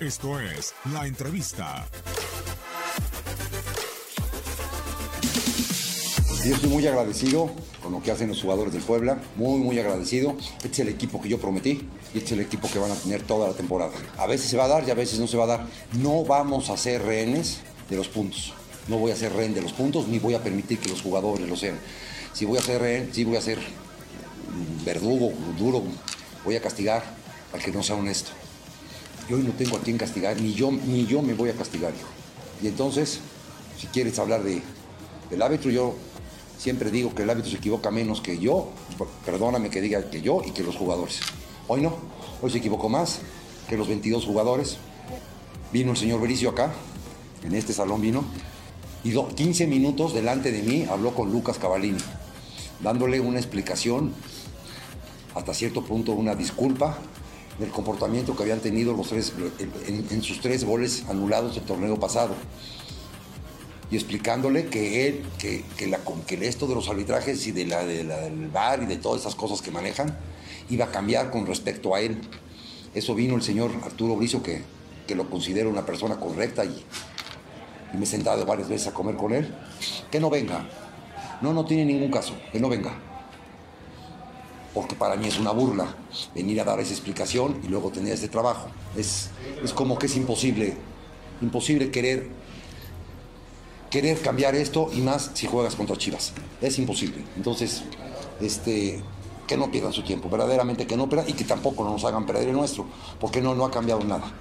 Esto es La Entrevista. Yo estoy muy agradecido con lo que hacen los jugadores del Puebla, muy, muy agradecido. Este es el equipo que yo prometí y este es el equipo que van a tener toda la temporada. A veces se va a dar y a veces no se va a dar. No vamos a ser rehenes de los puntos. No voy a ser rehén de los puntos ni voy a permitir que los jugadores lo sean. Si voy a ser rehén, sí voy a ser verdugo, duro, voy a castigar al que no sea honesto. Hoy no tengo a quien castigar, ni yo, ni yo me voy a castigar, hijo. Y entonces, si quieres hablar de, del árbitro, yo siempre digo que el árbitro se equivoca menos que yo, perdóname que diga que yo y que los jugadores. Hoy no, hoy se equivocó más que los 22 jugadores. Vino el señor Bericio acá, en este salón vino, y 15 minutos delante de mí habló con Lucas Cavallini, dándole una explicación, hasta cierto punto una disculpa del comportamiento que habían tenido los tres, en, sus tres goles anulados del torneo pasado y explicándole que él, que, que, esto de los arbitrajes y de la, de la, del bar y de todas esas cosas que manejan iba a cambiar con respecto a él. Eso vino el señor Arturo Brizo, que, que lo considero una persona correcta y, y me he sentado varias veces a comer con él. Que no venga. No, no tiene ningún caso. Que no venga. Porque para mí es una burla venir a dar esa explicación y luego tener este trabajo. Es, es como que es imposible, imposible querer querer cambiar esto y más si juegas contra Chivas. Es imposible. Entonces, este, que no pierdan su tiempo, verdaderamente que no pierdan y que tampoco nos hagan perder el nuestro, porque no, no ha cambiado nada.